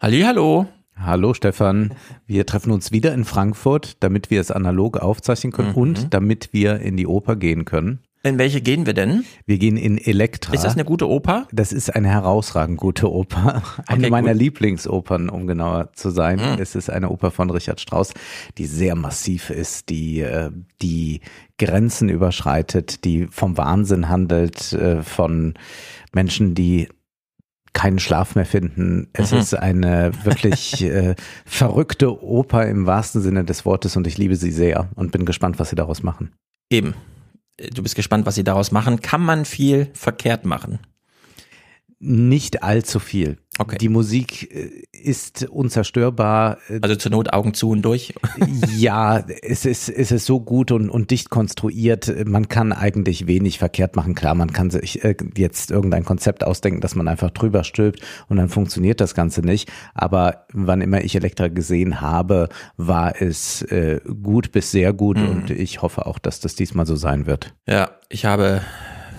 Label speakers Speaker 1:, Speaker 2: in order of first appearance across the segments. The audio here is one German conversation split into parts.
Speaker 1: Hallo.
Speaker 2: Hallo Stefan, wir treffen uns wieder in Frankfurt, damit wir es analog aufzeichnen können
Speaker 1: Mhm.
Speaker 2: und damit wir in die Oper gehen können.
Speaker 1: In welche gehen wir denn?
Speaker 2: Wir gehen in Elektra.
Speaker 1: Ist das eine gute Oper?
Speaker 2: Das ist eine herausragend gute Oper. Eine
Speaker 1: Okay,
Speaker 2: meiner
Speaker 1: gut.
Speaker 2: Lieblingsopern, um genauer zu sein.
Speaker 1: Mhm.
Speaker 2: Es ist eine Oper von Richard Strauss, die sehr massiv ist, die äh, die Grenzen überschreitet, die vom Wahnsinn handelt, äh, von Menschen, die keinen Schlaf mehr finden. Es
Speaker 1: Mhm.
Speaker 2: ist eine wirklich äh, verrückte Oper im wahrsten Sinne des Wortes und ich liebe sie sehr und bin gespannt, was sie daraus machen.
Speaker 1: Eben. Du bist gespannt, was sie daraus machen. Kann man viel verkehrt machen?
Speaker 2: Nicht allzu viel.
Speaker 1: Okay.
Speaker 2: Die Musik äh, ist unzerstörbar.
Speaker 1: Also zur Not Augen zu und durch.
Speaker 2: Ja, es ist, es ist so gut und, und dicht konstruiert. Man kann eigentlich wenig verkehrt machen. Klar, man kann sich äh, jetzt irgendein Konzept ausdenken, dass man einfach drüber stülpt und dann funktioniert das Ganze nicht. Aber wann immer ich Elektra gesehen habe, war es äh, gut bis sehr gut und ich hoffe auch, dass das diesmal so sein wird.
Speaker 1: Ja, ich habe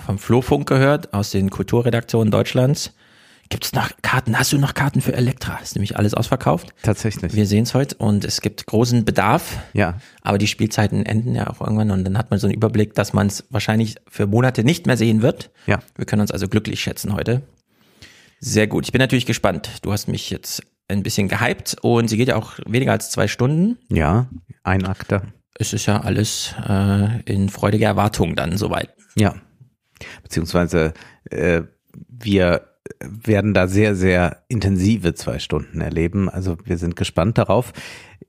Speaker 1: vom Flurfunk gehört, aus den Kulturredaktionen Deutschlands. Gibt es noch Karten? Hast du noch Karten für Elektra? Ist nämlich alles ausverkauft.
Speaker 2: Tatsächlich.
Speaker 1: Wir sehen es heute und es gibt großen Bedarf.
Speaker 2: ja.
Speaker 1: Aber die Spielzeiten enden ja auch irgendwann und dann hat man so einen Überblick, dass man es wahrscheinlich für Monate nicht mehr sehen wird.
Speaker 2: Ja.
Speaker 1: Wir können uns also glücklich schätzen heute. Sehr gut. Ich bin natürlich gespannt. Du hast mich jetzt ein bisschen gehypt und sie geht ja auch weniger als zwei Stunden.
Speaker 2: Ja, ein Akter.
Speaker 1: Es ist ja alles äh, in freudiger Erwartung dann soweit.
Speaker 2: Ja. Beziehungsweise äh, wir werden da sehr, sehr intensive zwei Stunden erleben. Also wir sind gespannt darauf.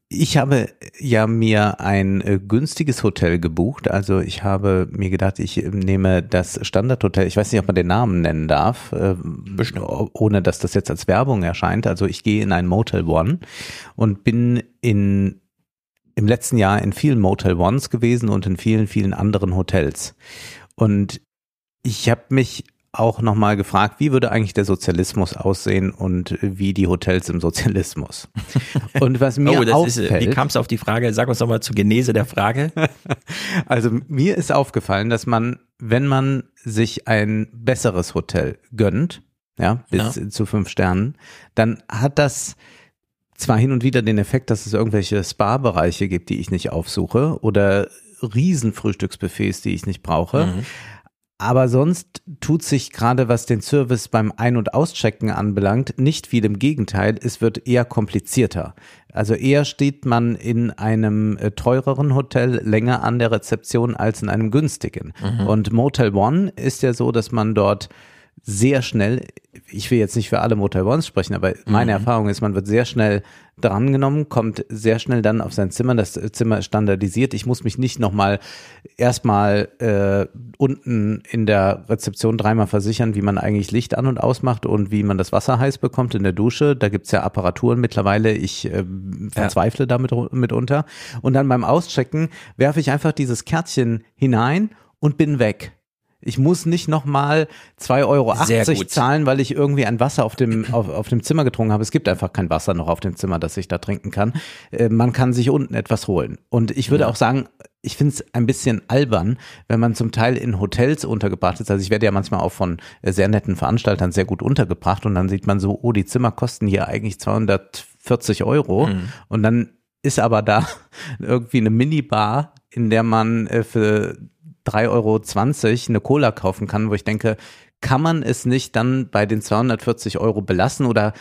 Speaker 2: Ich habe ja mir ein äh, günstiges Hotel gebucht. Also ich habe mir gedacht, ich nehme das Standardhotel. Ich weiß nicht, ob man den Namen nennen darf, äh, ohne dass das jetzt als Werbung erscheint. Also ich gehe in ein Motel One und bin in im letzten Jahr in vielen Motel Ones gewesen und in vielen, vielen anderen Hotels. Und ich habe mich auch nochmal gefragt, wie würde eigentlich der Sozialismus aussehen und wie die Hotels im Sozialismus. Und was mir
Speaker 1: oh, ist,
Speaker 2: auffällt,
Speaker 1: äh, wie kam es auf die Frage? Sag uns doch mal zur Genese der Frage.
Speaker 2: also mir ist aufgefallen, dass man, wenn man sich ein besseres Hotel gönnt, ja, bis zu fünf Sternen, dann hat das zwar hin und wieder den Effekt, dass es irgendwelche Spa-Bereiche gibt, die ich nicht aufsuche oder Riesenfrühstücksbuffets, die ich nicht brauche.
Speaker 1: Mhm.
Speaker 2: Aber sonst tut sich gerade, was den Service beim Ein- und Auschecken anbelangt, nicht viel. Im Gegenteil, es wird eher komplizierter. Also eher steht man in einem äh, teureren Hotel länger an der Rezeption als in einem günstigen. Und Motel One ist ja so, dass man dort sehr schnell, ich will jetzt nicht für alle Motel Ones sprechen, aber meine Erfahrung ist, man wird sehr schnell drangenommen, kommt sehr schnell dann auf sein Zimmer, das Zimmer ist standardisiert. Ich muss mich nicht nochmal erstmal äh, unten in der Rezeption dreimal versichern, wie man eigentlich Licht an und ausmacht und wie man das Wasser heiß bekommt in der Dusche. Da gibt's ja Apparaturen mittlerweile, ich äh, verzweifle damit mitunter. Und dann beim Auschecken werfe ich einfach dieses Kärtchen hinein und bin weg. Ich muss nicht nochmal 2,80 Euro zahlen, weil ich irgendwie ein Wasser auf dem, auf, auf dem Zimmer getrunken habe. Es gibt einfach kein Wasser noch auf dem Zimmer, das ich da trinken kann. Äh, man kann sich unten etwas holen. Und ich würde auch sagen, ich finde es ein bisschen albern, wenn man zum Teil in Hotels untergebracht ist. Also ich werde ja manchmal auch von äh, sehr netten Veranstaltern sehr gut untergebracht und dann sieht man so, oh, die Zimmer kosten hier eigentlich 240 Euro. Und dann ist aber da irgendwie eine Minibar, in der man äh, für 3,20 Euro eine Cola kaufen kann, wo ich denke, kann man es nicht dann bei den 240 Euro belassen oder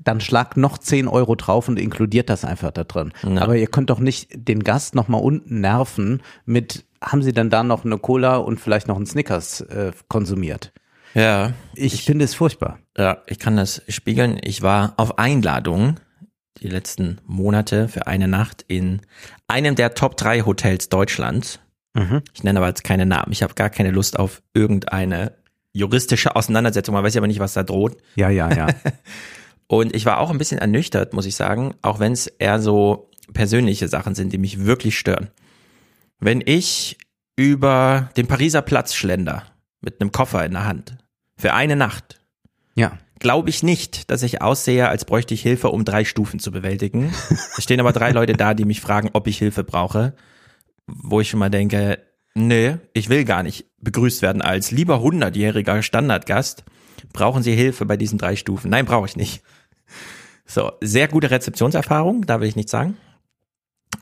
Speaker 2: dann schlagt noch 10 Euro drauf und inkludiert das einfach da drin.
Speaker 1: Ja.
Speaker 2: Aber ihr könnt doch nicht den Gast nochmal unten nerven mit, haben sie dann da noch eine Cola und vielleicht noch einen Snickers äh, konsumiert?
Speaker 1: Ja,
Speaker 2: Ich, finde es furchtbar.
Speaker 1: ja, ich kann das spiegeln. Ich war auf Einladung die letzten Monate für eine Nacht in einem der Top 3 Hotels Deutschlands.
Speaker 2: Mhm.
Speaker 1: Ich nenne aber jetzt keine Namen. Ich habe gar keine Lust auf irgendeine juristische Auseinandersetzung. Man weiß ja aber nicht, was da droht.
Speaker 2: Ja, ja, ja.
Speaker 1: Und ich war auch ein bisschen ernüchtert, muss ich sagen, auch wenn es eher so persönliche Sachen sind, die mich wirklich stören. Wenn ich über den Pariser Platz schlender mit einem Koffer in der Hand für eine Nacht,
Speaker 2: ja.
Speaker 1: glaube ich nicht, dass ich aussehe, als bräuchte ich Hilfe, um drei Stufen zu bewältigen. Es stehen aber drei Leute da, die mich fragen, ob ich Hilfe brauche, wo ich schon mal denke, nee, ich will gar nicht begrüßt werden als lieber hundertjähriger Standardgast. Brauchen Sie Hilfe bei diesen drei Stufen? Nein, brauche ich nicht. So, sehr gute Rezeptionserfahrung, da will ich nichts sagen.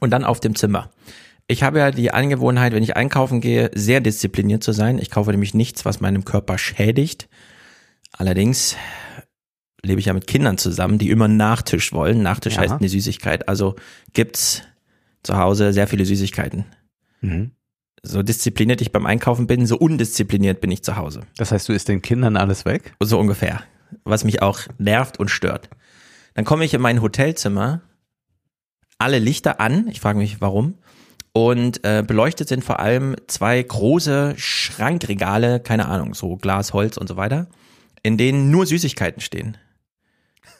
Speaker 1: Und dann auf dem Zimmer. Ich habe ja die Angewohnheit, wenn ich einkaufen gehe, sehr diszipliniert zu sein. Ich kaufe nämlich nichts, was meinem Körper schädigt. Allerdings lebe ich ja mit Kindern zusammen, die immer Nachtisch wollen. Nachtisch
Speaker 2: Ja.
Speaker 1: heißt eine Süßigkeit. Also gibt's zu Hause sehr viele Süßigkeiten.
Speaker 2: Mhm.
Speaker 1: So diszipliniert ich beim Einkaufen bin, so undiszipliniert bin ich zu Hause.
Speaker 2: Das heißt, du isst den Kindern alles weg?
Speaker 1: So ungefähr. Was mich auch nervt und stört. Dann komme ich in mein Hotelzimmer, alle Lichter an, ich frage mich warum, und äh, beleuchtet sind vor allem zwei große Schrankregale, keine Ahnung, so Glas, Holz und so weiter, in denen nur Süßigkeiten stehen.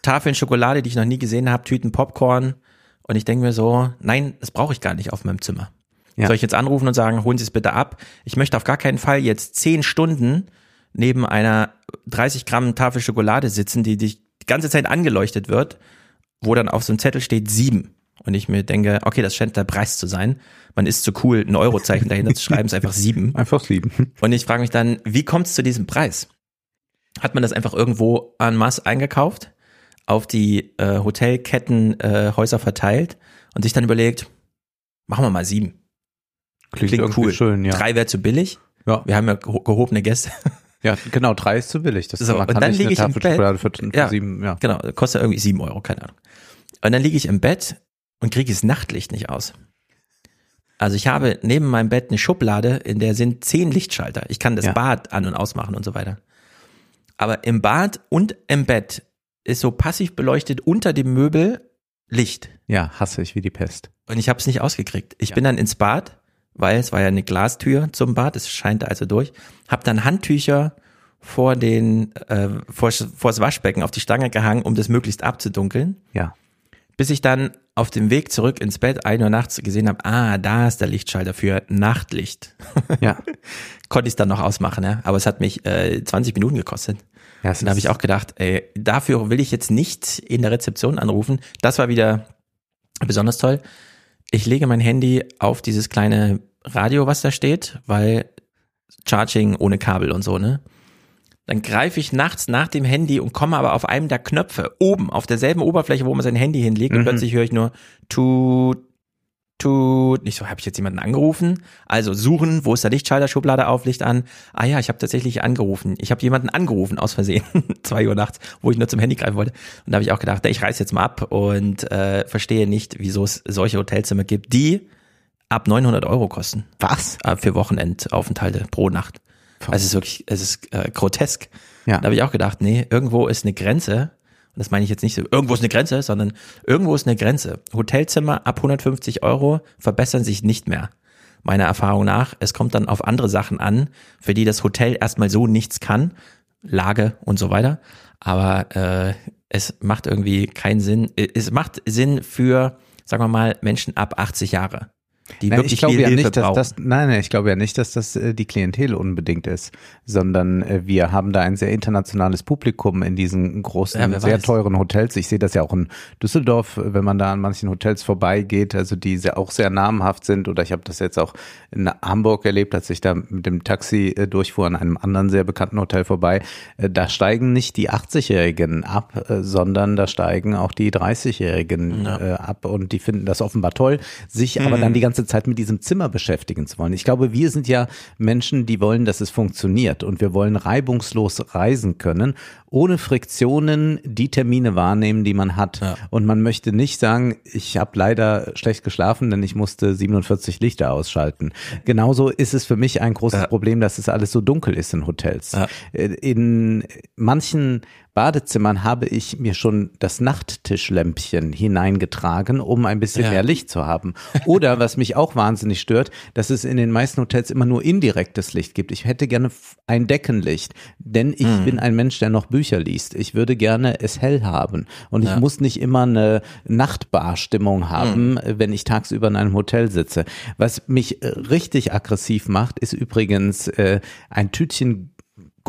Speaker 1: Tafeln Schokolade, die ich noch nie gesehen habe, Tüten Popcorn. Und ich denke mir so, nein, das brauche ich gar nicht auf meinem Zimmer.
Speaker 2: Ja.
Speaker 1: Soll ich jetzt anrufen und sagen, holen Sie es bitte ab? Ich möchte auf gar keinen Fall jetzt zehn Stunden neben einer 30 Gramm Tafel Schokolade sitzen, die die ganze Zeit angeleuchtet wird, wo dann auf so einem Zettel steht sieben. Und ich mir denke, okay, das scheint der Preis zu sein. Man ist zu cool, ein Eurozeichen dahinter zu schreiben, ist einfach sieben.
Speaker 2: Einfach sieben.
Speaker 1: Und ich frage mich dann, wie kommt es zu diesem Preis? Hat man das einfach irgendwo en masse eingekauft, auf die äh, Hotelketten äh, Häuser verteilt und sich dann überlegt, machen wir mal sieben. Klingt,
Speaker 2: irgendwie
Speaker 1: cool.
Speaker 2: schön, ja.
Speaker 1: Drei wäre zu billig.
Speaker 2: Ja.
Speaker 1: Wir haben ja geho- gehobene Gäste.
Speaker 2: Ja, genau, drei ist zu billig. Das
Speaker 1: So,
Speaker 2: man
Speaker 1: und dann liege ich im
Speaker 2: Tafel
Speaker 1: Bett.
Speaker 2: Schokolade für, für
Speaker 1: Ja.
Speaker 2: sieben, ja.
Speaker 1: Genau, kostet irgendwie sieben Euro, keine Ahnung. Und dann liege ich im Bett und kriege das Nachtlicht nicht aus. Also ich habe neben meinem Bett eine Schublade, in der sind zehn Lichtschalter. Ich kann das
Speaker 2: Ja.
Speaker 1: Bad an- und ausmachen und so weiter. Aber im Bad und im Bett ist so passiv beleuchtet unter dem Möbel Licht.
Speaker 2: Ja, hasse ich wie die Pest.
Speaker 1: Und ich habe es nicht ausgekriegt. Ich bin dann ins Bad, weil es war ja eine Glastür zum Bad, es scheint also durch. Hab dann Handtücher vor den äh, vor, vor das Waschbecken auf die Stange gehangen, um das möglichst abzudunkeln,
Speaker 2: Ja.
Speaker 1: bis ich dann auf dem Weg zurück ins Bett ein Uhr nachts gesehen habe, ah, da ist der Lichtschalter für Nachtlicht.
Speaker 2: Ja.
Speaker 1: Konnte ich dann noch ausmachen, ja, aber es hat mich äh, 20 Minuten gekostet.
Speaker 2: ja es
Speaker 1: Und da habe ich auch gedacht, ey, dafür will ich jetzt nicht in der Rezeption anrufen. Das war wieder besonders toll. Ich lege mein Handy auf dieses kleine Radio, was da steht, weil Charging ohne Kabel und so, ne? Dann greife ich nachts nach dem Handy und komme aber auf einem der Knöpfe oben auf derselben Oberfläche, wo man sein Handy hinlegt und
Speaker 2: Mhm.
Speaker 1: plötzlich höre ich nur tut, tut. Nicht so, habe ich jetzt jemanden angerufen? Also suchen, wo ist der Lichtschalter, Schublade auf, Licht an. Ah ja, ich habe tatsächlich angerufen. Ich habe jemanden angerufen aus Versehen, zwei Uhr nachts, wo ich nur zum Handy greifen wollte. Und da habe ich auch gedacht, ich reiß jetzt mal ab und äh, verstehe nicht, wieso es solche Hotelzimmer gibt, die ab 900 Euro kosten
Speaker 2: Was?
Speaker 1: äh, für Wochenendaufenthalte pro Nacht. Also es ist wirklich, es ist äh, grotesk.
Speaker 2: Ja.
Speaker 1: Da habe ich auch gedacht, nee, irgendwo ist eine Grenze. Und das meine ich jetzt nicht so, irgendwo ist eine Grenze, sondern irgendwo ist eine Grenze. Hotelzimmer ab 150 Euro verbessern sich nicht mehr. Meiner Erfahrung nach. Es kommt dann auf andere Sachen an, für die das Hotel erstmal so nichts kann. Lage und so weiter. Aber äh, es macht irgendwie keinen Sinn. Es macht Sinn für, sagen wir mal, Menschen ab 80 Jahre. Die
Speaker 2: Nein,
Speaker 1: wirklich
Speaker 2: ich glaube
Speaker 1: viel
Speaker 2: ja
Speaker 1: Hilfe
Speaker 2: nicht, dass
Speaker 1: brauchen.
Speaker 2: das, nein, nein, ich glaube ja nicht, dass das äh, die Klientel unbedingt ist, sondern äh, wir haben da ein sehr internationales Publikum in diesen großen,
Speaker 1: Ja,
Speaker 2: sehr
Speaker 1: weiß.
Speaker 2: teuren Hotels. Ich sehe das ja auch in Düsseldorf, äh, wenn man da an manchen Hotels vorbeigeht, also die sehr, auch sehr namhaft sind. Oder ich habe das jetzt auch in Hamburg erlebt, als ich da mit dem Taxi äh, durchfuhr an einem anderen sehr bekannten Hotel vorbei. Äh, da steigen nicht die 80-Jährigen ab, äh, sondern da steigen auch die 30-Jährigen
Speaker 1: Ja.
Speaker 2: ab und die finden das offenbar toll, sich aber dann die ganze Zeit mit diesem Zimmer beschäftigen zu wollen. Ich glaube, wir sind ja Menschen, die wollen, dass es funktioniert und wir wollen reibungslos reisen können, ohne Friktionen die Termine wahrnehmen, die man hat.
Speaker 1: Ja.
Speaker 2: Und man möchte nicht sagen, ich habe leider schlecht geschlafen, denn ich musste 47 Lichter ausschalten. Genauso ist es für mich ein großes
Speaker 1: Ja.
Speaker 2: Problem, dass es alles so dunkel ist in Hotels.
Speaker 1: Ja.
Speaker 2: Äh, In manchen Badezimmern habe ich mir schon das Nachttischlämpchen hineingetragen, um ein bisschen
Speaker 1: Ja.
Speaker 2: mehr Licht zu haben. Oder was mich auch wahnsinnig stört, dass es in den meisten Hotels immer nur indirektes Licht gibt. Ich hätte gerne ein Deckenlicht, denn ich
Speaker 1: Mhm.
Speaker 2: bin ein Mensch, der noch Bücher liest. Ich würde gerne es hell haben und ich
Speaker 1: Ja.
Speaker 2: muss nicht immer eine Nachtbarstimmung haben,
Speaker 1: Mhm.
Speaker 2: wenn ich tagsüber in einem Hotel sitze. Was mich äh, richtig aggressiv macht, ist übrigens äh, ein Tütchen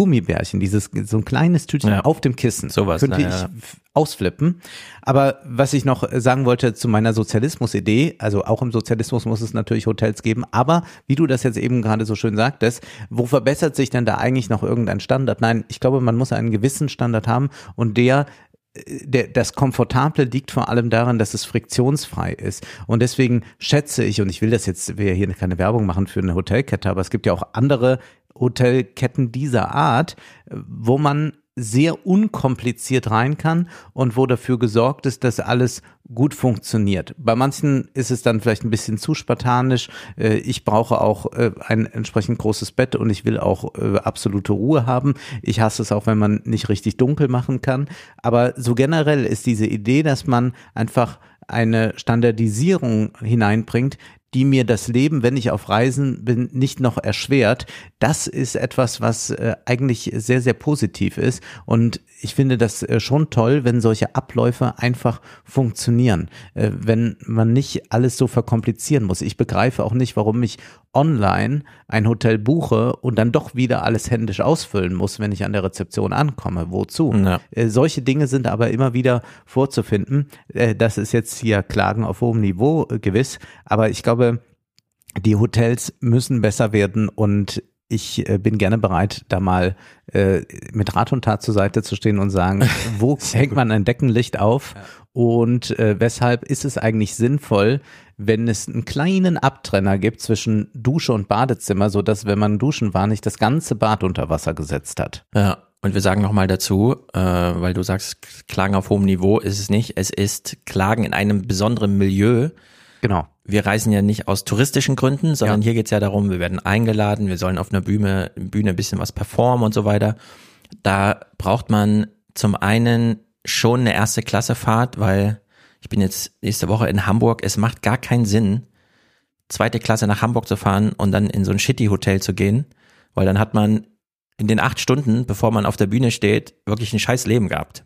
Speaker 2: Gummibärchen, dieses so ein kleines Tütchen
Speaker 1: Ja.
Speaker 2: auf dem Kissen.
Speaker 1: Sowas,
Speaker 2: könnte
Speaker 1: na
Speaker 2: ich
Speaker 1: ja.
Speaker 2: f- ausflippen. Aber was ich noch äh, sagen wollte zu meiner Sozialismus-Idee, also auch im Sozialismus muss es natürlich Hotels geben, aber wie du das jetzt eben gerade so schön sagtest, wo verbessert sich denn da eigentlich noch irgendein Standard? Nein, ich glaube, man muss einen gewissen Standard haben und der der, das Komfortable liegt vor allem daran, dass es friktionsfrei ist. Und deswegen schätze ich, und ich will das jetzt, wir hier keine Werbung machen für eine Hotelkette, aber es gibt ja auch andere Hotelketten dieser Art, wo man sehr unkompliziert rein kann und wo dafür gesorgt ist, dass alles gut funktioniert. Bei manchen ist es dann vielleicht ein bisschen zu spartanisch. Äh, ich brauche auch äh, ein entsprechend großes Bett und ich will auch äh, absolute Ruhe haben. Ich hasse es auch, wenn man nicht richtig dunkel machen kann. Aber so generell ist diese Idee, dass man einfach eine Standardisierung hineinbringt, die mir das Leben, wenn ich auf Reisen bin, nicht noch erschwert. Das ist etwas, was äh, eigentlich sehr, sehr positiv ist. Und ich finde das äh, schon toll, wenn solche Abläufe einfach funktionieren, äh, wenn man nicht alles so verkomplizieren muss. Ich begreife auch nicht, warum ich online ein Hotel buche und dann doch wieder alles händisch ausfüllen muss, wenn ich an der Rezeption ankomme. Wozu? Ja. Äh, solche Dinge sind aber immer wieder vorzufinden. Das ist jetzt hier Klagen auf hohem Niveau gewiss, aber ich glaube, die Hotels müssen besser werden und ich äh, bin gerne bereit, da mal äh, mit Rat und Tat zur Seite zu stehen und sagen, wo hängt man ein Deckenlicht auf ja. und äh, weshalb ist es eigentlich sinnvoll, wenn es einen kleinen Abtrenner gibt zwischen Dusche und Badezimmer, so dass wenn man duschen war, nicht das ganze Bad unter Wasser gesetzt hat.
Speaker 1: Ja. Und wir sagen nochmal dazu, äh, weil du sagst, Klagen auf hohem Niveau ist es nicht. Es ist Klagen in einem besonderen Milieu.
Speaker 2: Genau
Speaker 1: wir reisen ja nicht aus touristischen Gründen, sondern ja. hier geht's ja darum, wir werden eingeladen, wir sollen auf einer Bühne, Bühne ein bisschen was performen und so weiter. Da braucht man zum einen schon eine erste Klasse Fahrt, weil ich bin jetzt nächste Woche in Hamburg. Es macht gar keinen Sinn, zweite Klasse nach Hamburg zu fahren und dann in so ein Shitty Hotel zu gehen, weil dann hat man in den acht Stunden, bevor man auf der Bühne steht, wirklich ein scheiß Leben gehabt.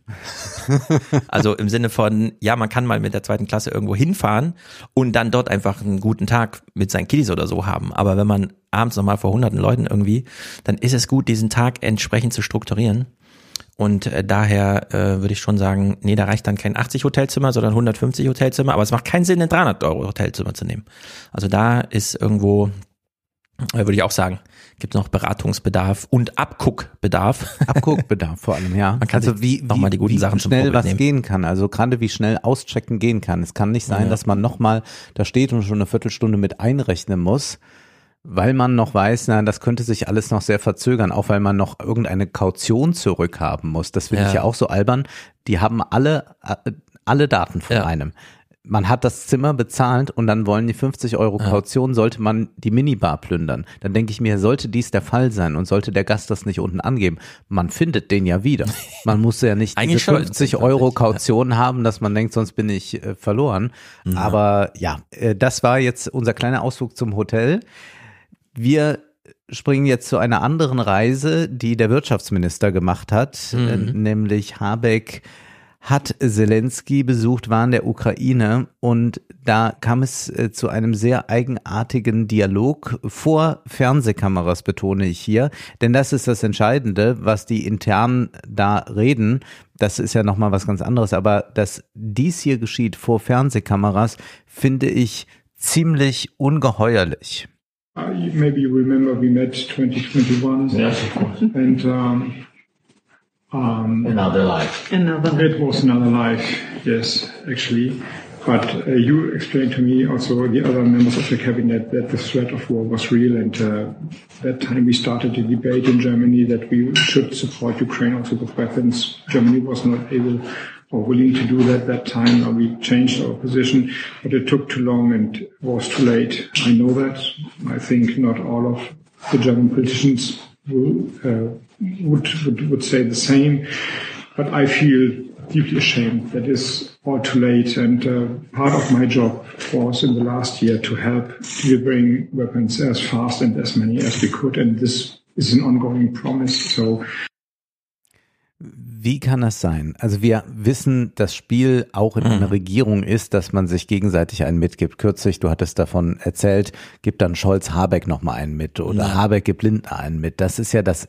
Speaker 1: also im Sinne von, ja, man kann mal mit der zweiten Klasse irgendwo hinfahren und dann dort einfach einen guten Tag mit seinen Kiddies oder so haben. Aber wenn man abends nochmal vor hunderten Leuten irgendwie, dann ist es gut, diesen Tag entsprechend zu strukturieren. Und äh, daher äh, würde ich schon sagen, nee, da reicht dann kein 80 Hotelzimmer, sondern 150 Hotelzimmer. Aber es macht keinen Sinn, ein 300 Euro Hotelzimmer zu nehmen. Also da ist irgendwo äh, würde ich auch sagen, gibt noch Beratungsbedarf und Abguckbedarf.
Speaker 2: Abguckbedarf vor allem, ja.
Speaker 1: Man kann also wie, wie, mal die guten
Speaker 2: wie
Speaker 1: Sachen
Speaker 2: schnell was nehmen. gehen kann. Also gerade wie schnell auschecken gehen kann. Es kann nicht sein, ja. dass man nochmal da steht und schon eine Viertelstunde mit einrechnen muss, weil man noch weiß, na, das könnte sich alles noch sehr verzögern, auch weil man noch irgendeine Kaution zurückhaben muss. Das finde ja. ich ja auch so albern. Die haben alle, äh, alle Daten von ja. einem man hat das Zimmer bezahlt und dann wollen die 50 Euro Kaution, sollte man die Minibar plündern. Dann denke ich mir, sollte dies der Fall sein und sollte der Gast das nicht unten angeben, man findet den ja wieder. Man muss ja nicht diese 50 Euro Kaution ja. haben, dass man denkt, sonst bin ich äh, verloren. Ja. Aber ja, äh, das war jetzt unser kleiner Ausflug zum Hotel. Wir springen jetzt zu einer anderen Reise, die der Wirtschaftsminister gemacht hat, mhm. äh, nämlich Habeck hat Zelensky besucht, war in der Ukraine und da kam es äh, zu einem sehr eigenartigen Dialog vor Fernsehkameras, betone ich hier, denn das ist das Entscheidende, was die intern da reden. Das ist ja nochmal was ganz anderes, aber dass dies hier geschieht vor Fernsehkameras, finde ich ziemlich ungeheuerlich.
Speaker 3: Uh, maybe you remember we met 2021 yes, of course. and um,
Speaker 4: Um, another life.
Speaker 3: Another. life. It was another life, yes, actually. But uh, you explained to me also the other members of the cabinet that the threat of war was real, and uh, that time we started a debate in Germany that we should support Ukraine also with weapons. Germany was not able or willing to do that that time. We changed our position, but it took too long and was too late. I know that. I think not all of the German politicians will, uh, would, would, would say the same. But I feel deeply ashamed that is all too late. And uh, part of my job was in the last year to help delivering weapons as fast and as many as we could. And this is an ongoing promise. So
Speaker 2: Wie kann das sein? Also wir wissen, das Spiel auch in einer mhm. Regierung ist, dass man sich gegenseitig einen mitgibt. Kürzlich, du hattest davon erzählt, gibt dann Scholz Habeck nochmal einen mit oder ja. Habeck gibt Lindner einen mit. Das ist ja das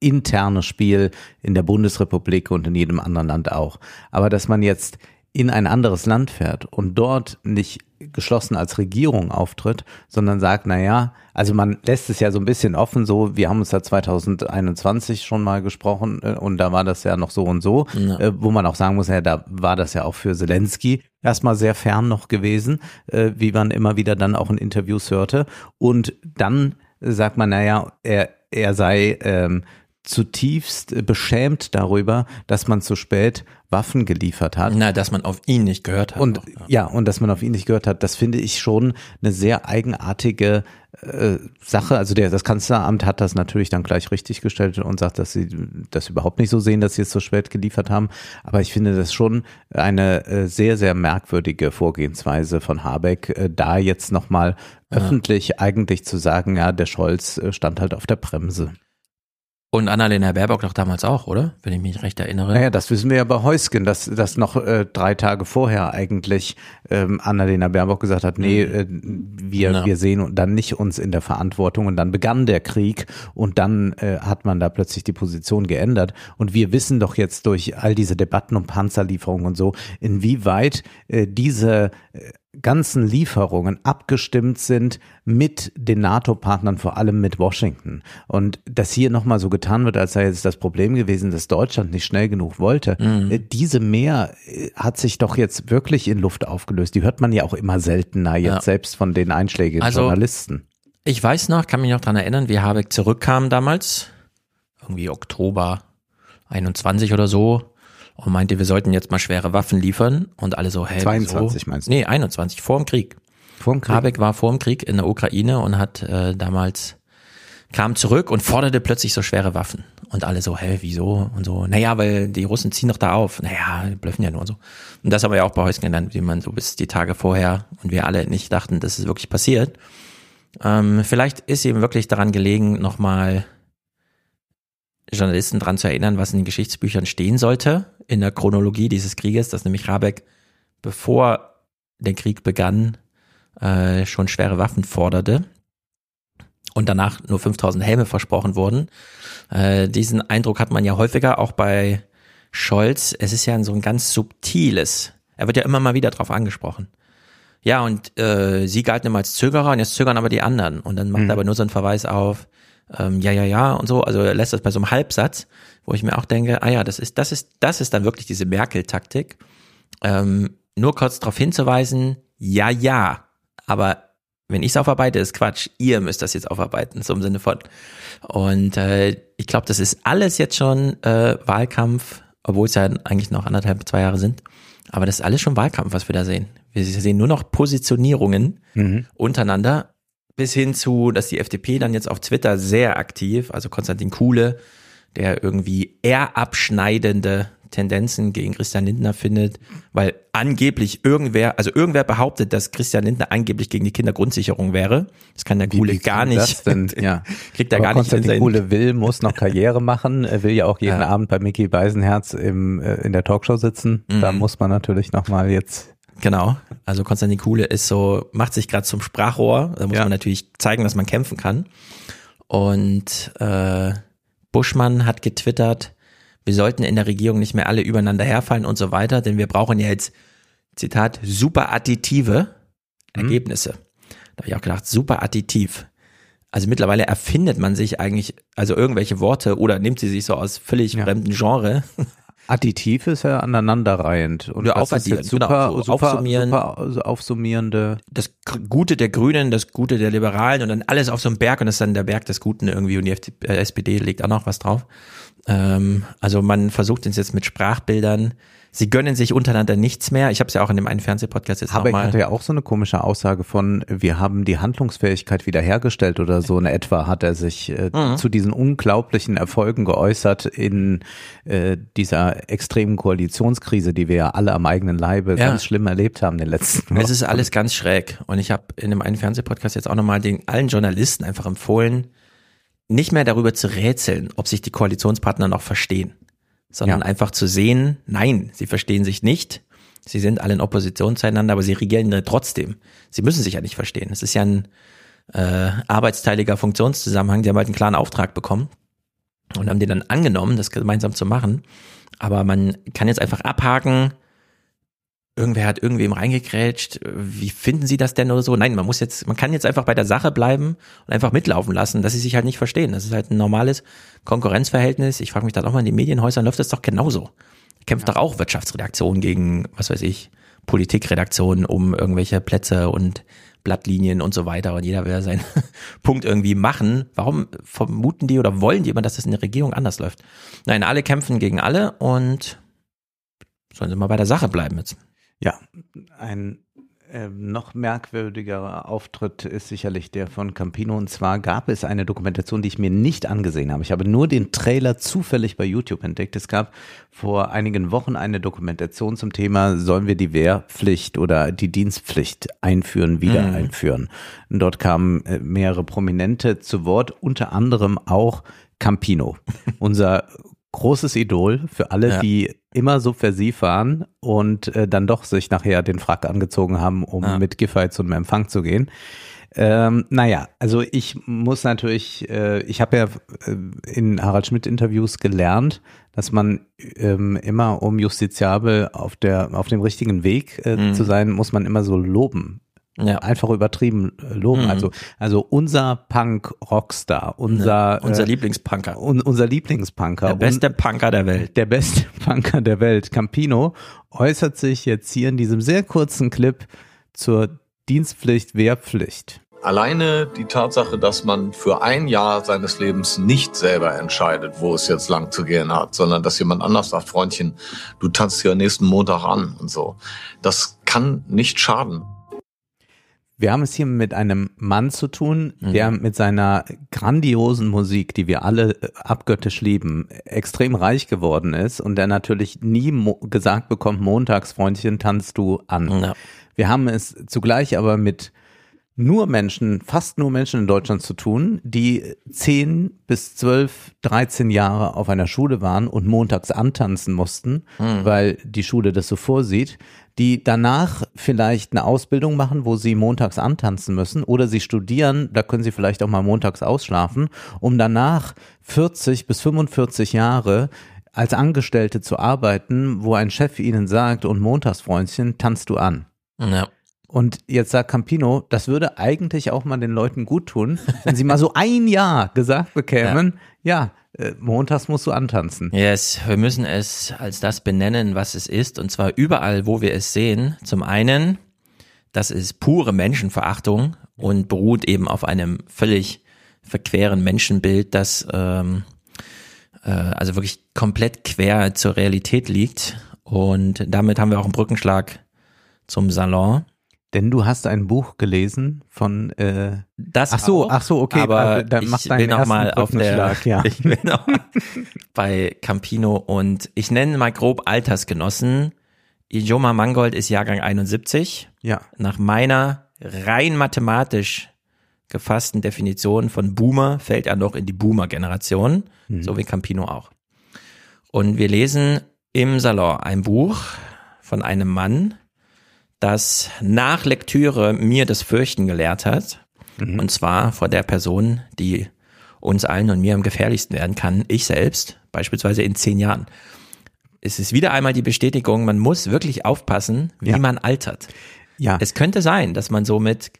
Speaker 2: interne Spiel in der Bundesrepublik und in jedem anderen Land auch. Aber dass man jetzt in ein anderes Land fährt und dort nicht geschlossen als Regierung auftritt, sondern sagt, na ja, also man lässt es ja so ein bisschen offen, so, wir haben uns da 2021 schon mal gesprochen äh, und da war das ja noch so und so, ja. äh, wo man auch sagen muss, ja, da war das ja auch für Zelensky erstmal sehr fern noch gewesen, äh, wie man immer wieder dann auch in Interviews hörte und dann sagt man, naja, er, er sei ähm, zutiefst beschämt darüber, dass man zu spät Waffen geliefert hat.
Speaker 1: Na, dass man auf ihn nicht gehört hat.
Speaker 2: Und auch, ja. ja. und dass man auf ihn nicht gehört hat, das finde ich schon eine sehr eigenartige äh, Sache. Also der, das Kanzleramt hat das natürlich dann gleich richtig gestellt und sagt, dass sie das überhaupt nicht so sehen, dass sie es so spät geliefert haben. Aber ich finde das schon eine äh, sehr, sehr merkwürdige Vorgehensweise von Habeck, äh, da jetzt nochmal ja. öffentlich eigentlich zu sagen, ja, der Scholz äh, stand halt auf der Bremse.
Speaker 1: Und Annalena Baerbock doch damals auch, oder? Wenn ich mich recht erinnere.
Speaker 2: Naja, das wissen wir ja bei Heusgen, dass, dass noch äh, drei Tage vorher eigentlich ähm, Annalena Baerbock gesagt hat, nee, mhm. äh, wir, ja. wir sehen dann nicht uns in der Verantwortung. Und dann begann der Krieg und dann äh, hat man da plötzlich die Position geändert. Und wir wissen doch jetzt durch all diese Debatten um Panzerlieferungen und so, inwieweit äh, diese äh, ganzen Lieferungen abgestimmt sind mit den NATO-Partnern, vor allem mit Washington. Und dass hier nochmal so getan wird, als sei jetzt das Problem gewesen, dass Deutschland nicht schnell genug wollte. Mhm. Äh, diese Mehr äh, hat sich doch jetzt wirklich in Luft aufgelöst. Die hört man ja auch immer seltener, jetzt ja. selbst von den einschlägigen also, Journalisten.
Speaker 1: Ich weiß noch, kann mich noch dran erinnern, wie Habeck zurückkam damals, irgendwie Oktober 21 oder so, und meinte, wir sollten jetzt mal schwere Waffen liefern und alle so, hey,
Speaker 2: 22
Speaker 1: so? meinst du? Nee, 21, vor dem Krieg. Vor dem Krieg. Habeck war vor dem Krieg in der Ukraine und hat äh, damals kam zurück und forderte plötzlich so schwere Waffen. Und alle so, hä, wieso? Und so, naja, weil die Russen ziehen doch da auf. Naja, die blöffen ja nur und so. Und das haben wir ja auch bei Häuschen genannt, wie man so bis die Tage vorher und wir alle nicht dachten, dass es wirklich passiert. Ähm, vielleicht ist ihm wirklich daran gelegen, nochmal Journalisten dran zu erinnern, was in den Geschichtsbüchern stehen sollte in der Chronologie dieses Krieges, dass nämlich Rabeck, bevor der Krieg begann, äh, schon schwere Waffen forderte und danach nur 5000 Helme versprochen wurden. Äh, diesen Eindruck hat man ja häufiger auch bei Scholz. Es ist ja so ein ganz subtiles. Er wird ja immer mal wieder drauf angesprochen. Ja, und äh, sie galten immer als Zögerer und jetzt zögern aber die anderen. Und dann macht mhm. er aber nur so einen Verweis auf, ähm, ja, ja, ja und so. Also er lässt das bei so einem Halbsatz, wo ich mir auch denke, ah ja, das ist, das ist, das ist dann wirklich diese Merkel-Taktik. Ähm, nur kurz darauf hinzuweisen, ja, ja, aber wenn ich es aufarbeite, ist Quatsch. Ihr müsst das jetzt aufarbeiten, so im Sinne von. Und äh, ich glaube, das ist alles jetzt schon äh, Wahlkampf, obwohl es ja eigentlich noch anderthalb, zwei Jahre sind. Aber das ist alles schon Wahlkampf, was wir da sehen. Wir sehen nur noch Positionierungen mhm. untereinander bis hin zu, dass die FDP dann jetzt auf Twitter sehr aktiv, also Konstantin Kuhle, der irgendwie eher abschneidende Tendenzen gegen Christian Lindner findet, weil angeblich irgendwer, also irgendwer behauptet, dass Christian Lindner angeblich gegen die Kindergrundsicherung wäre. Das kann der Kuhle gar nicht. Das
Speaker 2: denn? Ja.
Speaker 1: Kriegt er gar nicht
Speaker 2: Konstantin Kuhle will, muss noch Karriere machen. Er will ja auch jeden ja. Abend bei Mickey Beisenherz im, äh, in der Talkshow sitzen. Mhm. Da muss man natürlich nochmal jetzt
Speaker 1: Genau. Also Konstantin Kuhle ist so, macht sich gerade zum Sprachrohr. Da muss ja. man natürlich zeigen, dass man kämpfen kann. Und äh, Buschmann hat getwittert, wir sollten in der Regierung nicht mehr alle übereinander herfallen und so weiter, denn wir brauchen ja jetzt, Zitat, super additive mhm. Ergebnisse. Da habe ich auch gedacht, super additiv. Also mittlerweile erfindet man sich eigentlich, also irgendwelche Worte oder nimmt sie sich so aus völlig ja. fremden Genre
Speaker 2: Additiv ist ja aneinanderreihend.
Speaker 1: Und ja, das ist jetzt super, genau, so
Speaker 2: super, aufsummieren, super aufsummierende.
Speaker 1: Das Gute der Grünen, das Gute der Liberalen und dann alles auf so einem Berg und das ist dann der Berg des Guten irgendwie und die SPD äh, legt auch noch was drauf. Ähm, also man versucht es jetzt mit Sprachbildern sie gönnen sich untereinander nichts mehr. Ich habe es ja auch in dem einen Fernsehpodcast jetzt
Speaker 2: Habeck
Speaker 1: mal.
Speaker 2: hatte ja auch so eine komische Aussage von, wir haben die Handlungsfähigkeit wiederhergestellt oder so in etwa hat er sich äh, mhm. zu diesen unglaublichen Erfolgen geäußert in äh, dieser extremen Koalitionskrise, die wir ja alle am eigenen Leibe ja. ganz schlimm erlebt haben in den letzten
Speaker 1: Wochen. Es ist alles ganz schräg und ich habe in dem einen Fernsehpodcast jetzt auch nochmal den allen Journalisten einfach empfohlen, nicht mehr darüber zu rätseln, ob sich die Koalitionspartner noch verstehen sondern ja. einfach zu sehen, nein, sie verstehen sich nicht. Sie sind alle in Opposition zueinander, aber sie regieren trotzdem. Sie müssen sich ja nicht verstehen. Es ist ja ein äh, arbeitsteiliger Funktionszusammenhang. Die haben halt einen klaren Auftrag bekommen und haben den dann angenommen, das gemeinsam zu machen. Aber man kann jetzt einfach abhaken, irgendwer hat irgendwem reingekrätscht, wie finden Sie das denn oder so? Nein, man muss jetzt, man kann jetzt einfach bei der Sache bleiben und einfach mitlaufen lassen, dass sie sich halt nicht verstehen. Das ist halt ein normales Konkurrenzverhältnis. Ich frage mich dann auch mal in den Medienhäusern läuft das doch genauso. Kämpft ja. doch auch Wirtschaftsredaktion gegen, was weiß ich, Politikredaktion um irgendwelche Plätze und Blattlinien und so weiter und jeder will seinen Punkt irgendwie machen. Warum vermuten die oder wollen die immer, dass das in der Regierung anders läuft? Nein, alle kämpfen gegen alle und sollen sie mal bei der Sache bleiben jetzt.
Speaker 2: Ja, ein äh, noch merkwürdigerer Auftritt ist sicherlich der von Campino. Und zwar gab es eine Dokumentation, die ich mir nicht angesehen habe. Ich habe nur den Trailer zufällig bei YouTube entdeckt. Es gab vor einigen Wochen eine Dokumentation zum Thema, sollen wir die Wehrpflicht oder die Dienstpflicht einführen, wieder mhm. einführen. Und dort kamen äh, mehrere Prominente zu Wort, unter anderem auch Campino, unser großes Idol für alle, ja. die immer subversiv waren und äh, dann doch sich nachher den Frack angezogen haben, um ja. mit Giffey zum Empfang zu gehen. Ähm, naja, also ich muss natürlich, äh, ich habe ja äh, in Harald Schmidt Interviews gelernt, dass man ähm, immer, um justiziabel auf der auf dem richtigen Weg äh, mhm. zu sein, muss man immer so loben ja. einfach übertrieben äh, loben. Mhm. Also, also unser Punk-Rockstar, unser, ja,
Speaker 1: unser äh, Lieblingspunker.
Speaker 2: Un, unser Lieblingspunker.
Speaker 1: Der beste Punker der Welt.
Speaker 2: Der beste Punker der Welt. Campino äußert sich jetzt hier in diesem sehr kurzen Clip zur Dienstpflicht, Wehrpflicht.
Speaker 5: Alleine die Tatsache, dass man für ein Jahr seines Lebens nicht selber entscheidet, wo es jetzt lang zu gehen hat, sondern dass jemand anders sagt, Freundchen, du tanzt ja nächsten Montag an und so. Das kann nicht schaden.
Speaker 2: Wir haben es hier mit einem Mann zu tun, der mhm. mit seiner grandiosen Musik, die wir alle äh, abgöttisch lieben, extrem reich geworden ist und der natürlich nie gesagt bekommt, montags, Freundchen, tanzt du an. Ja. Wir haben es zugleich aber mit nur Menschen, fast nur Menschen in Deutschland zu tun, die 10 bis 12, 13 Jahre auf einer Schule waren und montags antanzen mussten, mhm. weil die Schule das so vorsieht die danach vielleicht eine Ausbildung machen, wo sie montags antanzen müssen oder sie studieren, da können sie vielleicht auch mal montags ausschlafen, um danach 40 bis 45 Jahre als Angestellte zu arbeiten, wo ein Chef ihnen sagt, und Montagsfreundchen, tanzt du an. Ja. Und jetzt sagt Campino, das würde eigentlich auch mal den Leuten gut tun, wenn sie mal so ein Jahr gesagt bekämen, ja, ja äh, montags musst du antanzen.
Speaker 1: Yes, wir müssen es als das benennen, was es ist, und zwar überall, wo wir es sehen. Zum einen, das ist pure Menschenverachtung und beruht eben auf einem völlig verqueren Menschenbild, das ähm, äh, also wirklich komplett quer zur Realität liegt. Und damit haben wir auch einen Brückenschlag zum Salon.
Speaker 2: Denn du hast ein Buch gelesen von
Speaker 1: äh, das
Speaker 2: Ach so, auch, ach so, okay,
Speaker 1: aber also, dann mach ich will noch mal auf der
Speaker 2: ja.
Speaker 1: ich will noch bei Campino und ich nenne mal grob Altersgenossen. Ijoma Mangold ist Jahrgang 71.
Speaker 2: Ja.
Speaker 1: Nach meiner rein mathematisch gefassten Definition von Boomer fällt er noch in die Boomer-Generation, mhm. so wie Campino auch. Und wir lesen im Salon ein Buch von einem Mann, das nach Lektüre mir das Fürchten gelehrt hat. Mhm. Und zwar vor der Person, die uns allen und mir am gefährlichsten werden kann, ich selbst, beispielsweise in zehn Jahren. Es ist wieder einmal die Bestätigung, man muss wirklich aufpassen, wie ja. man altert. Ja. Es könnte sein, dass man so mit,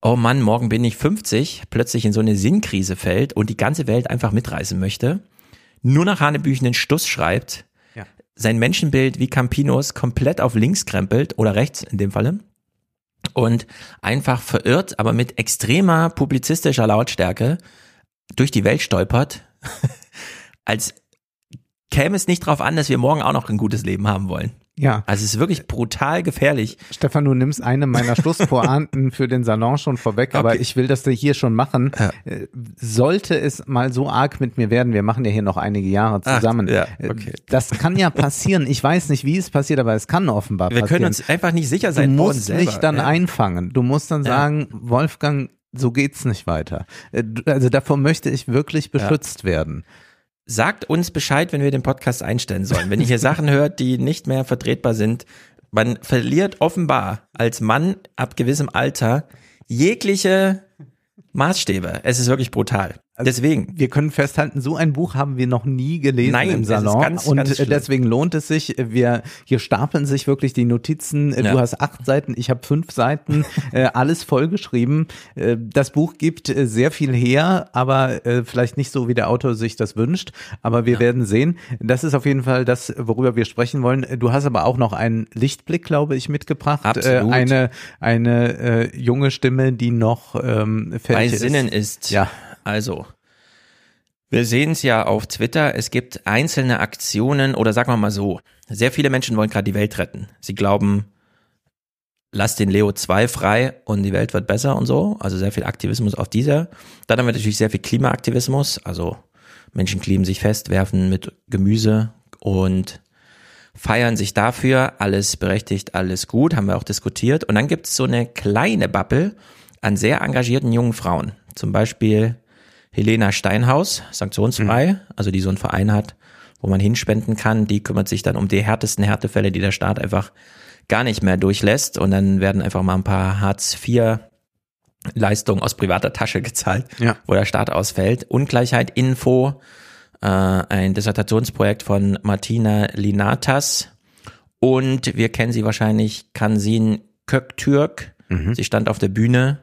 Speaker 1: oh Mann, morgen bin ich 50, plötzlich in so eine Sinnkrise fällt und die ganze Welt einfach mitreißen möchte, nur nach Hanebüchen den Stuss schreibt, sein Menschenbild wie Campinos komplett auf links krempelt oder rechts in dem Falle und einfach verirrt, aber mit extremer publizistischer Lautstärke durch die Welt stolpert, als käme es nicht darauf an, dass wir morgen auch noch ein gutes Leben haben wollen.
Speaker 2: Ja.
Speaker 1: Also es ist wirklich brutal gefährlich.
Speaker 2: Stefan, du nimmst eine meiner Schlusspointen für den Salon schon vorweg, okay. aber ich will das hier schon machen. Ja. Äh, sollte es mal so arg mit mir werden, wir machen ja hier noch einige Jahre zusammen. Ach, ja, äh, okay. Das kann ja passieren. Ich weiß nicht, wie es passiert, aber es kann offenbar
Speaker 1: wir
Speaker 2: passieren.
Speaker 1: Wir können uns einfach nicht sicher sein.
Speaker 2: Du musst dich dann ja. einfangen. Du musst dann sagen, Wolfgang, so geht's nicht weiter. Äh, also davor möchte ich wirklich beschützt werden
Speaker 1: sagt uns Bescheid, wenn wir den Podcast einstellen sollen. Wenn ihr hier Sachen hört, die nicht mehr vertretbar sind. Man verliert offenbar als Mann ab gewissem Alter jegliche Maßstäbe. Es ist wirklich brutal.
Speaker 2: Also
Speaker 1: Deswegen.
Speaker 2: Wir können festhalten, so ein Buch haben wir noch nie gelesen
Speaker 1: Nein,
Speaker 2: im
Speaker 1: ist
Speaker 2: Salon.
Speaker 1: ganz,
Speaker 2: und
Speaker 1: ganz schlimm.
Speaker 2: deswegen lohnt es sich. Wir hier stapeln sich wirklich die Notizen.
Speaker 1: Ja.
Speaker 2: Du hast acht Seiten, ich habe fünf Seiten, äh, alles vollgeschrieben. Äh, das Buch gibt äh, sehr viel her, aber äh, vielleicht nicht so, wie der Autor sich das wünscht. Aber wir werden sehen. Das ist auf jeden Fall das, worüber wir sprechen wollen. Du hast aber auch noch einen Lichtblick, glaube ich, mitgebracht.
Speaker 1: Absolut.
Speaker 2: Äh, eine eine äh, junge Stimme, die noch ähm,
Speaker 1: bei
Speaker 2: fähig
Speaker 1: Sinnen
Speaker 2: ist.
Speaker 1: ist.
Speaker 2: Ja.
Speaker 1: Also, wir sehen es ja auf Twitter, es gibt einzelne Aktionen oder sagen wir mal so, sehr viele Menschen wollen gerade die Welt retten. Sie glauben, lass den Leo 2 frei und die Welt wird besser und so. Also sehr viel Aktivismus auf dieser. Dann haben wir natürlich sehr viel Klimaaktivismus, also Menschen kleben sich fest, werfen mit Gemüse und feiern sich dafür, alles berechtigt, alles gut, haben wir auch diskutiert. Und dann gibt es so eine kleine Bubble an sehr engagierten jungen Frauen. Zum Beispiel Helena Steinhaus, sanktionsfrei, also die so einen Verein hat, wo man hinspenden kann. Die kümmert sich dann um die härtesten Härtefälle, die der Staat einfach gar nicht mehr durchlässt. Und dann werden einfach mal ein paar Hartz IV Leistungen aus privater Tasche gezahlt,
Speaker 2: Ja.
Speaker 1: wo der Staat ausfällt. Ungleichheit Info, äh, ein Dissertationsprojekt von Martina Linatas. Und wir kennen sie wahrscheinlich, Kansin Köktürk. Sie stand auf der Bühne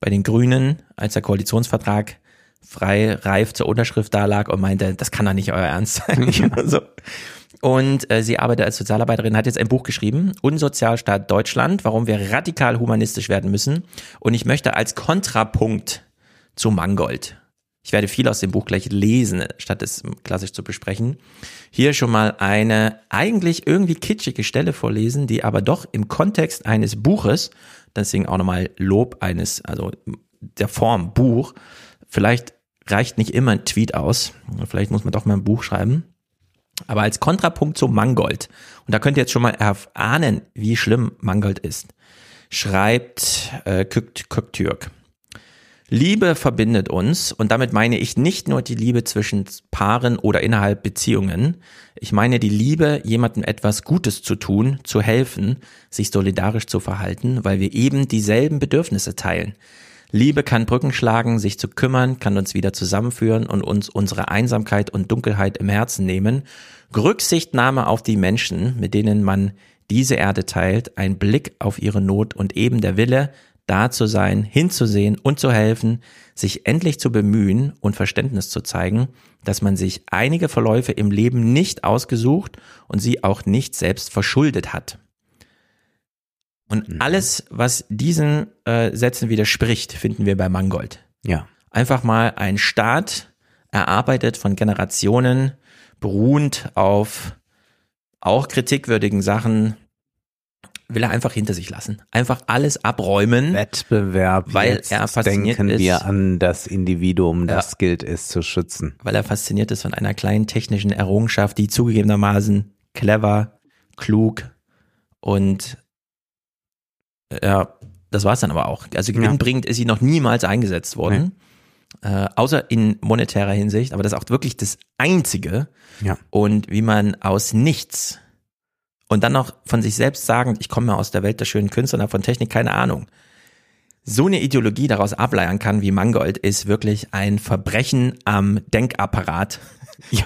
Speaker 1: bei den Grünen, als der Koalitionsvertrag frei reif zur Unterschrift da lag und meinte, das kann doch nicht euer Ernst sein. so. Und äh, sie arbeitet als Sozialarbeiterin, hat jetzt ein Buch geschrieben, Unsozialstaat Deutschland, warum wir radikal humanistisch werden müssen. Und ich möchte als Kontrapunkt zu Mangold. Ich werde viel aus dem Buch gleich lesen, statt es klassisch zu besprechen. Hier schon mal eine eigentlich irgendwie kitschige Stelle vorlesen, die aber doch im Kontext eines Buches, deswegen auch nochmal Lob eines, also der Form Buch, vielleicht reicht nicht immer ein Tweet aus, vielleicht muss man doch mal ein Buch schreiben. Aber als Kontrapunkt zu Mangold, und da könnt ihr jetzt schon mal erahnen, wie schlimm Mangold ist, schreibt äh, Kök- Köktürk. Liebe verbindet uns und damit meine ich nicht nur die Liebe zwischen Paaren oder innerhalb Beziehungen. Ich meine die Liebe, jemandem etwas Gutes zu tun, zu helfen, sich solidarisch zu verhalten, weil wir eben dieselben Bedürfnisse teilen. Liebe kann Brücken schlagen, sich zu kümmern, kann uns wieder zusammenführen und uns unsere Einsamkeit und Dunkelheit im Herzen nehmen. Rücksichtnahme auf die Menschen, mit denen man diese Erde teilt, ein Blick auf ihre Not und eben der Wille, da zu sein, hinzusehen und zu helfen, sich endlich zu bemühen und Verständnis zu zeigen, dass man sich einige Verläufe im Leben nicht ausgesucht und sie auch nicht selbst verschuldet hat. Und alles, was diesen äh, Sätzen widerspricht, finden wir bei Mangold.
Speaker 2: Ja.
Speaker 1: Einfach mal ein Staat, erarbeitet von Generationen, beruhend auf auch kritikwürdigen Sachen, will er einfach hinter sich lassen. Einfach alles abräumen.
Speaker 2: Wettbewerb.
Speaker 1: Weil
Speaker 2: Jetzt
Speaker 1: er fasziniert
Speaker 2: denken
Speaker 1: ist.
Speaker 2: wir an das Individuum,
Speaker 1: Ja.
Speaker 2: das gilt es zu schützen.
Speaker 1: weil er fasziniert ist von einer kleinen technischen Errungenschaft, die zugegebenermaßen clever, klug und ja, das war's dann aber auch. Also gewinnbringend ist sie noch niemals eingesetzt worden, äh, außer in monetärer Hinsicht, aber das ist auch wirklich das Einzige.
Speaker 2: Ja.
Speaker 1: Und wie man aus nichts und dann noch von sich selbst sagend, ich komme aus der Welt der schönen Künste und habe von Technik keine Ahnung, so eine Ideologie daraus ableiern kann wie Mangold, ist wirklich ein Verbrechen am Denkapparat,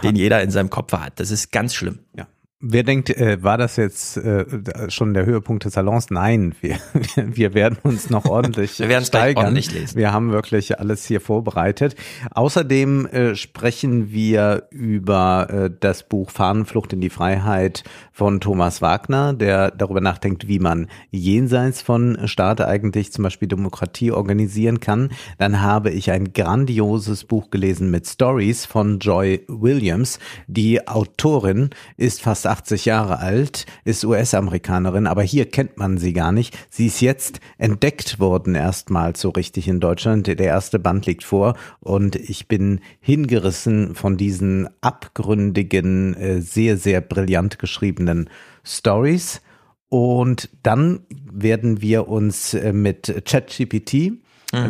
Speaker 1: den jeder in seinem Kopf hat. Das ist ganz schlimm.
Speaker 2: Ja. Wer denkt, äh, war das jetzt äh, schon der Höhepunkt des Salons? Nein, wir, wir werden uns noch ordentlich
Speaker 1: Wir gleich
Speaker 2: steigern.
Speaker 1: ordentlich lesen.
Speaker 2: Wir haben wirklich alles hier vorbereitet. Außerdem äh, sprechen wir über äh, das Buch Fahnenflucht in die Freiheit von Thomas Wagner, der darüber nachdenkt, wie man jenseits von Staat eigentlich zum Beispiel Demokratie organisieren kann. Dann habe ich ein grandioses Buch gelesen mit Stories von Joy Williams. Die Autorin ist fast 80 Jahre alt, ist US-Amerikanerin, aber hier kennt man sie gar nicht. Sie ist jetzt entdeckt worden erstmals so richtig in Deutschland. Der erste Band liegt vor und ich bin hingerissen von diesen abgründigen, äh, sehr, sehr brillant geschriebenen Stories. Und dann werden wir uns äh, mit ChatGPT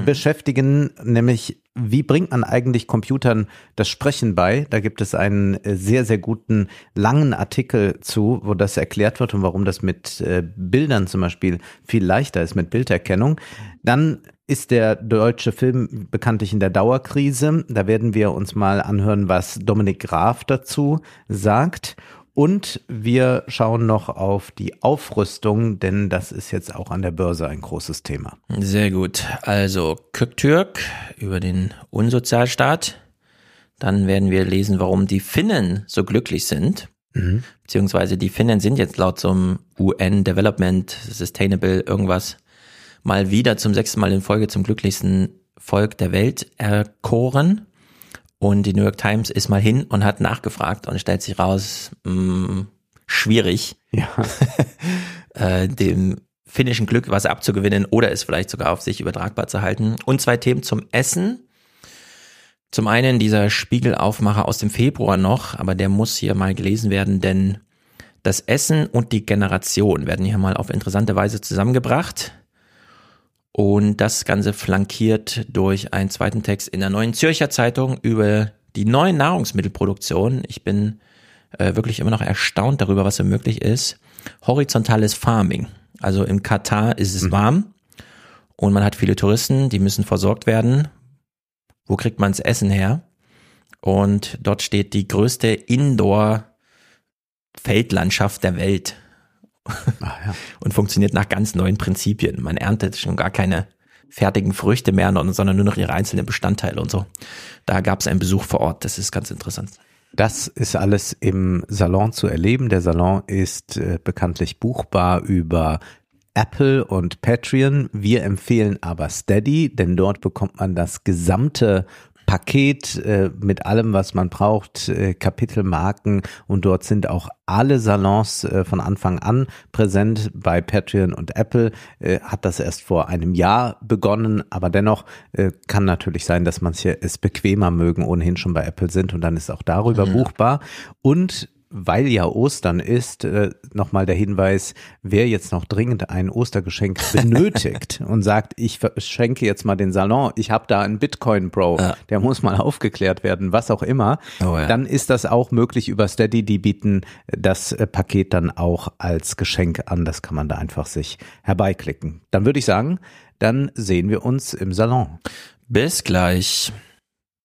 Speaker 2: beschäftigen, nämlich wie bringt man eigentlich Computern das Sprechen bei? Da gibt es einen äh, sehr, sehr guten langen Artikel zu, wo das erklärt wird und warum das mit äh, Bildern zum Beispiel viel leichter ist, mit Bilderkennung. Dann ist der deutsche Film bekanntlich in der Dauerkrise. Da werden wir uns mal anhören, was Dominik Graf dazu sagt. Und wir schauen noch auf die Aufrüstung, denn das ist jetzt auch an der Börse ein großes Thema.
Speaker 1: Sehr gut. Also Köktürk über den Unsozialstaat. Dann werden wir lesen, warum die Finnen so glücklich sind. Mhm. Beziehungsweise die Finnen sind jetzt laut so einem UN Development Sustainable irgendwas mal wieder zum sechsten Mal in Folge zum glücklichsten Volk der Welt erkoren. Und die New York Times ist mal hin und hat nachgefragt und stellt sich raus, mh, mm, schwierig, ja. äh, dem finnischen Glück was abzugewinnen oder es vielleicht sogar auf sich übertragbar zu halten. Und zwei Themen zum Essen. Zum einen dieser Spiegelaufmacher aus dem Februar noch, aber der muss hier mal gelesen werden, denn das Essen und die Generation werden hier mal auf interessante Weise zusammengebracht. Und das Ganze flankiert durch einen zweiten Text in der Neuen Zürcher Zeitung über die neue Nahrungsmittelproduktion. Ich bin äh, wirklich immer noch erstaunt darüber, was so möglich ist. Horizontales Farming. Also im Katar ist es mhm. warm und man hat viele Touristen, die müssen versorgt werden. Wo kriegt man das Essen her? Und dort steht die größte Indoor-Feldlandschaft der Welt. Ah, ja. und funktioniert nach ganz neuen Prinzipien. Man erntet schon gar keine fertigen Früchte mehr, sondern nur noch ihre einzelnen Bestandteile und so. Da gab es einen Besuch vor Ort, das ist ganz interessant.
Speaker 2: Das ist alles im Salon zu erleben. Der Salon ist äh, bekanntlich buchbar über Apple und Patreon. Wir empfehlen aber Steady, denn dort bekommt man das gesamte Paket äh, mit allem, was man braucht, äh, Kapitelmarken und dort sind auch alle Salons äh, von Anfang an präsent. Bei Patreon und Apple äh, hat das erst vor einem Jahr begonnen, aber dennoch äh, kann natürlich sein, dass manche es bequemer mögen, ohnehin schon bei Apple sind und dann ist auch darüber mhm. buchbar. Und weil ja Ostern ist, äh, nochmal der Hinweis, wer jetzt noch dringend ein Ostergeschenk benötigt und sagt, ich schenke jetzt mal den Salon, ich habe da einen Bitcoin Pro, ja. der muss mal aufgeklärt werden, was auch immer, oh ja. dann ist das auch möglich über Steady, die bieten das äh, Paket dann auch als Geschenk an, das kann man da einfach sich herbeiklicken. Dann würde ich sagen, dann sehen wir uns im Salon.
Speaker 1: Bis gleich.